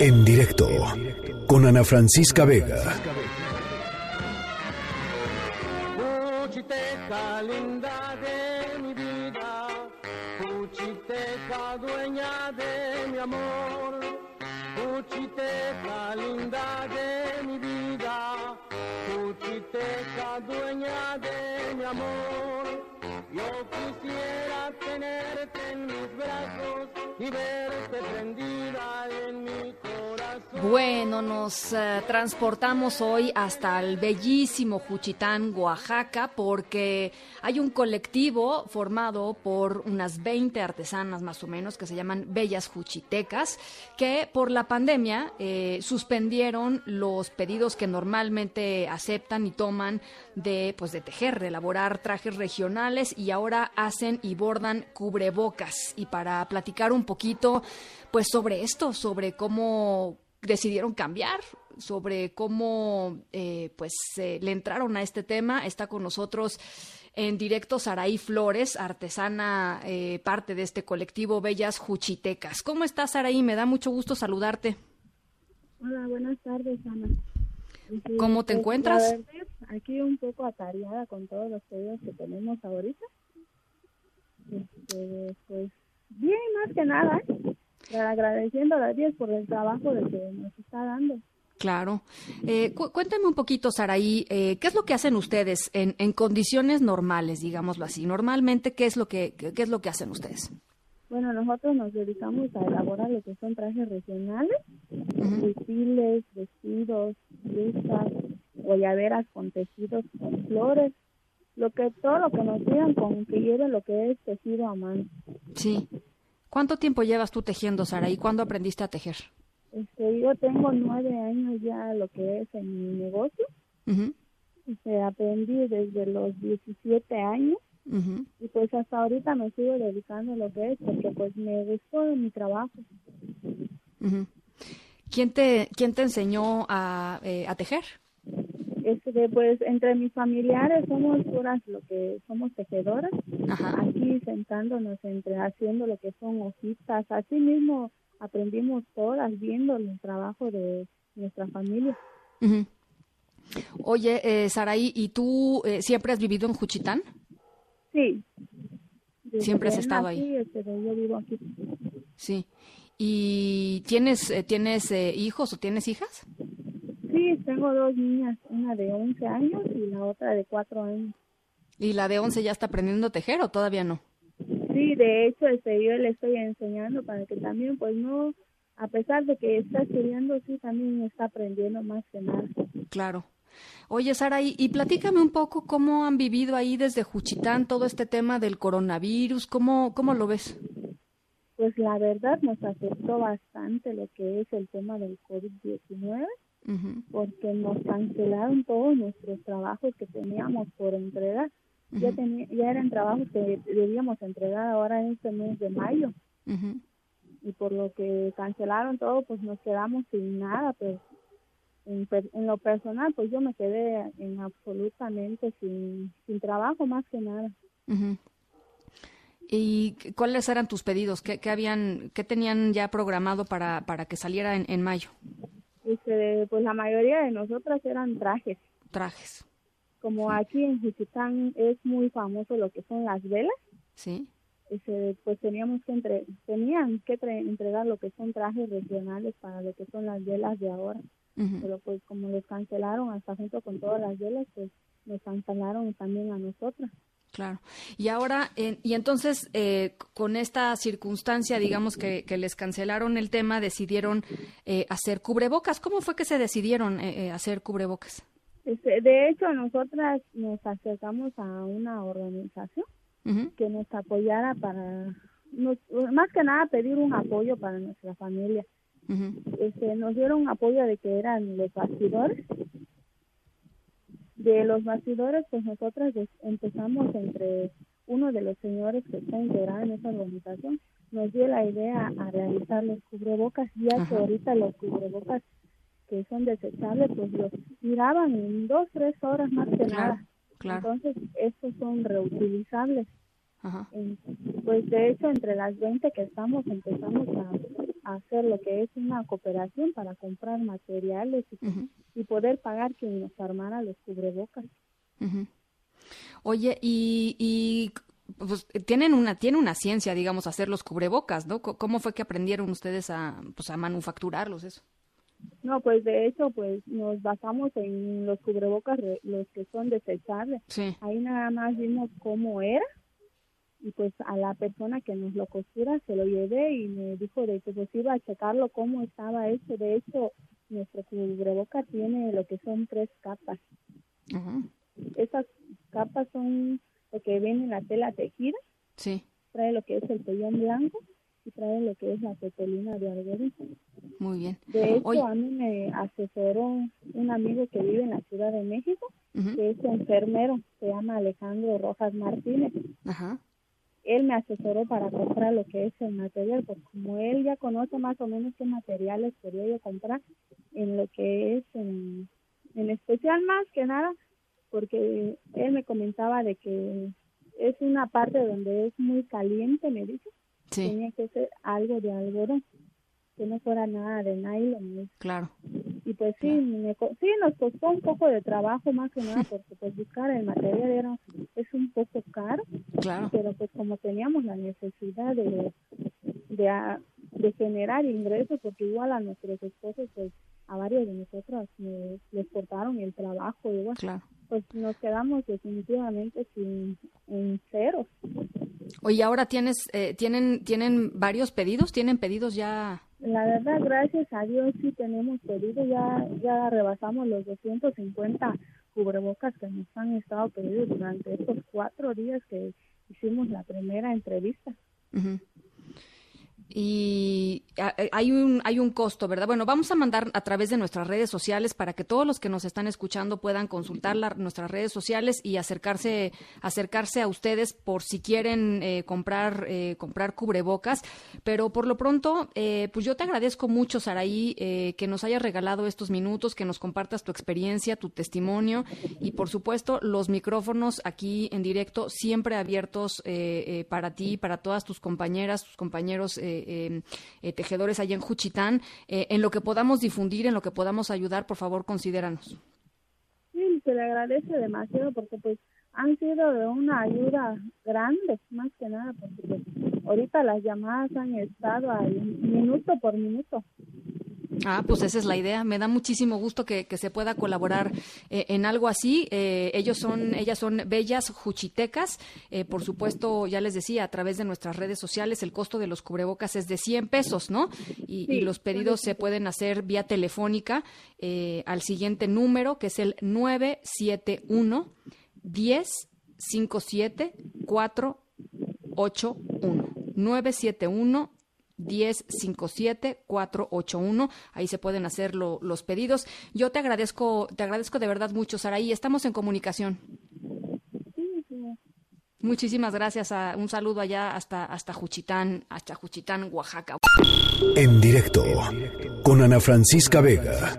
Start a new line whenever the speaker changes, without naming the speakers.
En directo con Ana Francisca Vega.
Cuchiteca linda de mi vida, Cuchiteca dueña de mi amor, Cuchiteca linda de mi vida, Cuchiteca dueña de mi amor. Yo quisiera tenerte en mis brazos y verte prendida en mi corazón.
Bueno, nos eh, transportamos hoy hasta el bellísimo Juchitán, Oaxaca, porque hay un colectivo formado por unas 20 artesanas más o menos que se llaman Bellas Juchitecas, que por la pandemia eh, suspendieron los pedidos que normalmente aceptan y toman de, pues, de tejer, de elaborar trajes regionales y ahora hacen y bordan cubrebocas. Y para platicar un poquito, pues sobre esto, sobre cómo decidieron cambiar, sobre cómo eh, pues le entraron a este tema, está con nosotros en directo Saraí Flores, artesana, eh, parte de este colectivo Bellas Juchitecas. ¿Cómo estás, Saraí? Me da mucho gusto saludarte.
Hola, buenas tardes, Ana.
¿Cómo te
Pues,
encuentras?
aquí un poco atareada con todos los pedidos que tenemos ahorita. Este, pues bien, más que nada, ¿eh? Agradeciendo a Dios por el trabajo de que nos está dando.
Claro. Eh, cu- cuéntame un poquito, Saraí, eh, ¿qué es lo que hacen ustedes en, en condiciones normales, digámoslo así? Normalmente, ¿qué es lo que qué, es lo que hacen ustedes?
Bueno, nosotros nos dedicamos a elaborar lo que son trajes regionales, desfiles, vestidos, blusas, guayaberas con tejidos con flores, lo que todo lo que nos digan con que lleve lo que es tejido a mano.
Sí. ¿Cuánto tiempo llevas tú tejiendo, Saraí? ¿Cuándo aprendiste a tejer?
Este, yo tengo nueve años ya lo que es en mi negocio.
Ujú,
Este, aprendí desde los 17 años y pues hasta ahorita me sigo dedicando a lo que es porque pues me gustó de mi trabajo.
¿Quién te, quién te enseñó a, eh, a tejer?
Este, pues entre mis familiares somos puras lo que somos tejedoras,
Ajá.
aquí sentándonos entre haciendo lo que son hojitas, así mismo aprendimos todas viendo el trabajo de nuestra familia.
Ujú. Oye, eh, Saraí, ¿y tú eh, siempre has vivido en Juchitán?
Sí. Desde
Siempre has estado
nací,
ahí.
este, yo vivo aquí.
Sí. ¿Y tienes, eh, tienes eh, hijos o tienes hijas?
Sí, tengo dos niñas, una de 11 años y la otra de 4 años.
¿Y la de 11 ya está aprendiendo a tejer o todavía no?
Sí, de hecho, este, yo le estoy enseñando para que también, pues no, a pesar de que está estudiando, sí, también está aprendiendo más que nada.
Claro. Oye, Sara, y, y platícame un poco cómo han vivido ahí desde Juchitán todo este tema del coronavirus, ¿cómo, cómo lo ves?
Pues la verdad nos afectó bastante lo que es el tema del COVID-19 Porque nos cancelaron todos nuestros trabajos que teníamos por entregar. Ya, tenía, ya eran trabajos que debíamos entregar ahora en este mes de mayo. y por lo que cancelaron todo, pues nos quedamos sin nada, pero en, en lo personal, pues yo me quedé en absolutamente sin, sin trabajo más que nada.
¿Y cuáles eran tus pedidos? ¿Qué, qué habían, qué tenían ya programado para, para que saliera en, en mayo?
Este, pues la mayoría de nosotras eran trajes.
Trajes,
Como aquí en Juchitán es muy famoso lo que son las velas,
¿sí?
este, pues teníamos que entre, tenían que tre- entregar lo que son trajes regionales para lo que son las velas de ahora. Pero pues como los cancelaron hasta junto con todas las velas, pues nos cancelaron también a nosotras.
Claro. Y ahora, en- y entonces, eh, con esta circunstancia, digamos que, que les cancelaron el tema, decidieron eh, hacer cubrebocas. ¿Cómo fue que se decidieron eh, eh, hacer cubrebocas?
Este, de hecho, nosotras nos acercamos a una organización que nos apoyara para, nos- más que nada pedir un apoyo para nuestra familia. Este, nos dieron apoyo de que eran los bastidores. De los bastidores, pues nosotras empezamos entre uno de los señores que está integrado en esa organización, nos dio la idea a realizar los cubrebocas, ya que ahorita los cubrebocas que son desechables, pues los tiraban en dos, tres horas más que
Claro,
nada.
claro.
Entonces, estos son reutilizables. Pues de hecho, entre las 20 que estamos, empezamos a, hacer lo que es una cooperación para comprar materiales y, poder pagar quien nos armara los cubrebocas.
Oye, y, y pues, tienen una tiene una ciencia, digamos, hacer los cubrebocas, ¿no? ¿Cómo fue que aprendieron ustedes a, pues, a manufacturarlos eso?
No, pues de hecho, pues nos basamos en los cubrebocas, los que son desechables.
Sí.
Ahí nada más vimos cómo era y pues a la persona que nos lo costura se lo llevé y me dijo de que pues iba a checarlo cómo estaba hecho. De hecho, nuestro cubreboca tiene lo que son tres capas. Esas capas son lo que viene en la tela tejida.
Sí.
Trae lo que es el pellón blanco y trae lo que es la pepelina de algodón.
Muy bien.
De hecho, a mí me asesoró un amigo que vive en la Ciudad de México, que es enfermero, se llama Alejandro Rojas Martínez.
Ajá.
Él me asesoró para comprar lo que es el material, pues como él ya conoce más o menos qué materiales quería yo comprar en lo que es en, en especial más que nada, porque él me comentaba de que es una parte donde es muy caliente, me dice. Tenía que ser algo de algodón que no fuera nada de nylon.
Claro.
Y pues sí, sí nos costó un poco de trabajo más que nada porque pues buscar el material era es un poco caro.
Claro.
Pero pues como teníamos la necesidad de de, de generar ingresos porque igual a nuestros esposos pues a varios de nosotros les cortaron el trabajo igual.
Claro.
Pues nos quedamos definitivamente sin en ceros.
Oye, ahora tienes eh, tienen tienen varios pedidos, tienen pedidos ya
la verdad, gracias a Dios sí tenemos pedido, ya ya rebasamos los 250 cubrebocas que nos han estado pedidos durante estos cuatro días que hicimos la primera entrevista
y eh, hay un hay un costo, ¿verdad? Bueno, vamos a mandar a través de nuestras redes sociales para que todos los que nos están escuchando puedan consultar nuestras redes sociales y acercarse acercarse a ustedes por si quieren eh, comprar eh, comprar cubrebocas. Pero por lo pronto, pues yo te agradezco mucho, Saraí, que nos hayas regalado estos minutos, que nos compartas tu experiencia, tu testimonio y por supuesto los micrófonos aquí en directo siempre abiertos para ti, para todas tus compañeras, tus compañeros. Eh, eh, tejedores allá en Juchitán. Eh, en lo que podamos difundir, en lo que podamos ayudar, por favor, considéranos.
Sí, se le agradece demasiado porque pues han sido de una ayuda grande, más que nada, porque ahorita las llamadas han estado ahí minuto por minuto.
Ah, pues esa es la idea. Me da muchísimo gusto que, se pueda colaborar eh, en algo así. Eh, ellos son, ellas son bellas juchitecas. Eh, por supuesto, ya les decía, a través de nuestras redes sociales, el costo de los cubrebocas es de 100 pesos, ¿no? Y, los pedidos se pueden hacer vía telefónica al siguiente número, que es el 971 1057 481. 971 1057-481. Ahí se pueden hacer los pedidos. Yo te agradezco, te agradezco de verdad mucho, Saraí. Estamos en comunicación. Muchísimas gracias. A, un saludo allá hasta, hasta Juchitán, hasta Juchitán, Oaxaca.
En directo con Ana Francisca Vega.